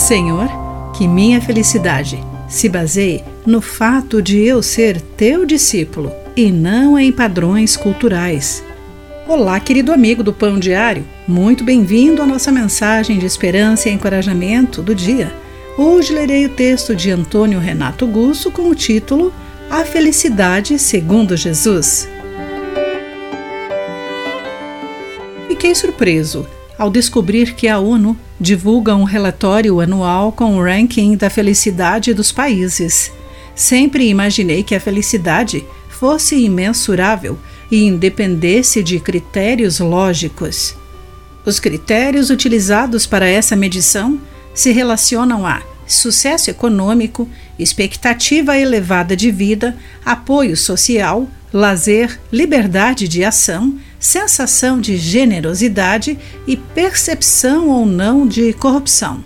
Senhor, que minha felicidade se baseie no fato de eu ser teu discípulo e não em padrões culturais. Olá, querido amigo do Pão Diário, muito bem-vindo à nossa mensagem de esperança e encorajamento do dia. Hoje lerei o texto de Antônio Renato Gusso com o título A Felicidade segundo Jesus. Fiquei surpreso ao descobrir que a ONU divulga um relatório anual com o ranking da felicidade dos países. Sempre imaginei que a felicidade fosse imensurável e independesse de critérios lógicos. Os critérios utilizados para essa medição se relacionam a sucesso econômico, expectativa elevada de vida, apoio social, lazer, liberdade de ação, sensação de generosidade e percepção ou não de corrupção.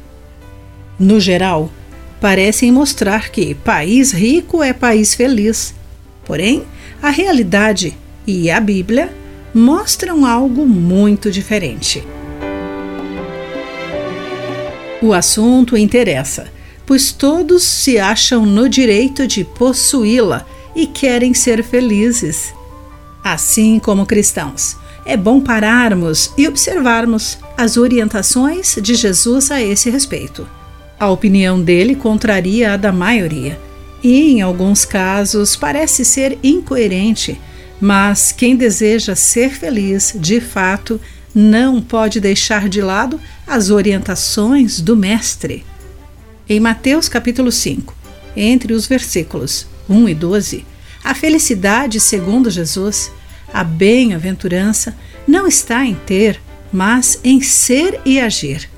No geral, parecem mostrar que país rico é país feliz. Porém, a realidade e a Bíblia mostram algo muito diferente. O assunto interessa, pois todos se acham no direito de possuí-la e querem ser felizes. Assim como cristãos, é bom pararmos e observarmos as orientações de Jesus a esse respeito. A opinião dele contraria a da maioria e, em alguns casos, parece ser incoerente, mas quem deseja ser feliz, de fato, não pode deixar de lado as orientações do Mestre. Em Mateus capítulo 5, entre os versículos 1 e 12, a felicidade, segundo Jesus, a bem-aventurança, não está em ter, mas em ser e agir.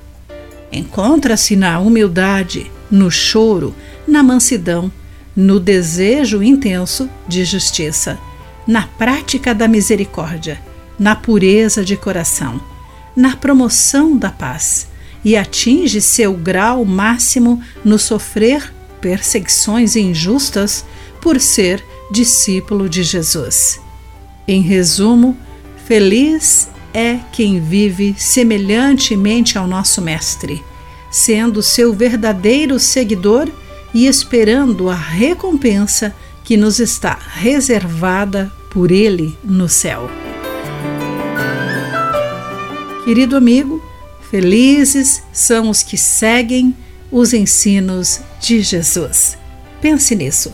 Encontra-se na humildade, no choro, na mansidão, no desejo intenso de justiça, na prática da misericórdia, na pureza de coração, na promoção da paz e atinge seu grau máximo no sofrer perseguições injustas por ser discípulo de Jesus. Em resumo, feliz é quem vive semelhantemente ao nosso Mestre, sendo seu verdadeiro seguidor e esperando a recompensa que nos está reservada por Ele no céu. Querido amigo, felizes são os que seguem os ensinos de Jesus. Pense nisso.